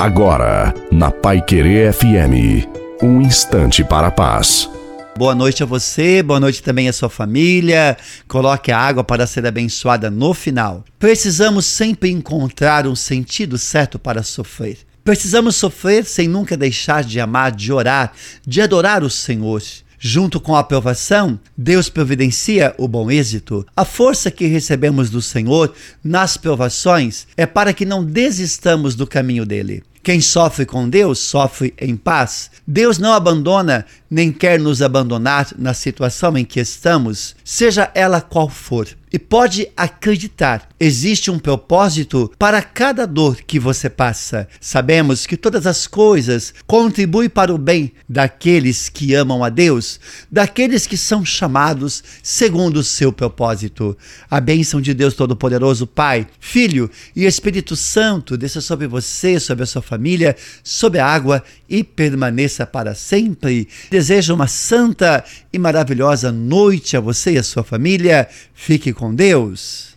Agora, na Pai Querer FM, um instante para a paz. Boa noite a você, boa noite também à sua família. Coloque a água para ser abençoada no final. Precisamos sempre encontrar um sentido certo para sofrer. Precisamos sofrer sem nunca deixar de amar, de orar, de adorar o Senhor. Junto com a aprovação, Deus providencia o bom êxito. A força que recebemos do Senhor nas provações é para que não desistamos do caminho dele. Quem sofre com Deus sofre em paz. Deus não abandona nem quer nos abandonar na situação em que estamos, seja ela qual for. E pode acreditar, existe um propósito para cada dor que você passa. Sabemos que todas as coisas contribuem para o bem daqueles que amam a Deus, daqueles que são chamados segundo o seu propósito. A bênção de Deus Todo-Poderoso, Pai, Filho e Espírito Santo desça sobre você, sobre a sua família, sobre a água e permaneça para sempre. Desejo uma santa e maravilhosa noite a você e a sua família. Fique com Deus.